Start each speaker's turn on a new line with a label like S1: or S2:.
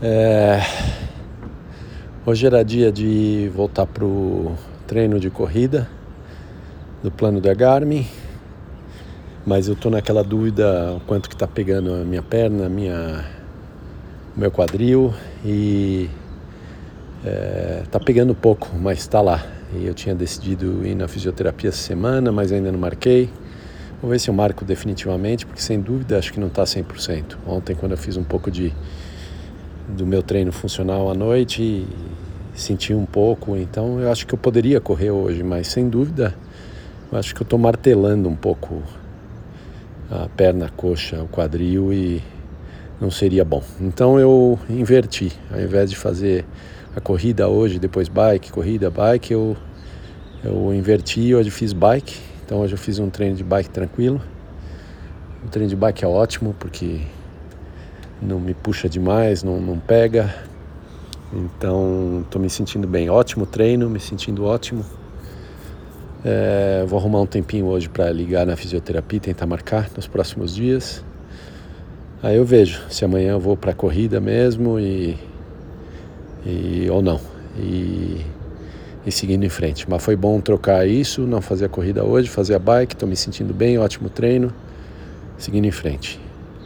S1: É... Hoje era dia de voltar pro treino de corrida do plano da Garmin, mas eu tô naquela dúvida o quanto que tá pegando a minha perna, minha meu quadril e é, tá pegando pouco, mas tá lá. E eu tinha decidido ir na fisioterapia essa semana, mas ainda não marquei. Vou ver se eu marco definitivamente, porque sem dúvida acho que não está 100%. Ontem, quando eu fiz um pouco de do meu treino funcional à noite, senti um pouco, então eu acho que eu poderia correr hoje, mas sem dúvida eu acho que eu estou martelando um pouco a perna, a coxa, o quadril e não seria bom. Então eu inverti, ao invés de fazer a corrida hoje, depois bike, corrida, bike, eu, eu inverti, hoje fiz bike, então hoje eu fiz um treino de bike tranquilo. O treino de bike é ótimo porque não me puxa demais, não, não pega. Então estou me sentindo bem. Ótimo treino, me sentindo ótimo. É, vou arrumar um tempinho hoje para ligar na fisioterapia, tentar marcar nos próximos dias. Aí eu vejo se amanhã eu vou para a corrida mesmo e, e ou não. E, e seguindo em frente. Mas foi bom trocar isso, não fazer a corrida hoje, fazer a bike. Estou me sentindo bem, ótimo treino. Seguindo em frente.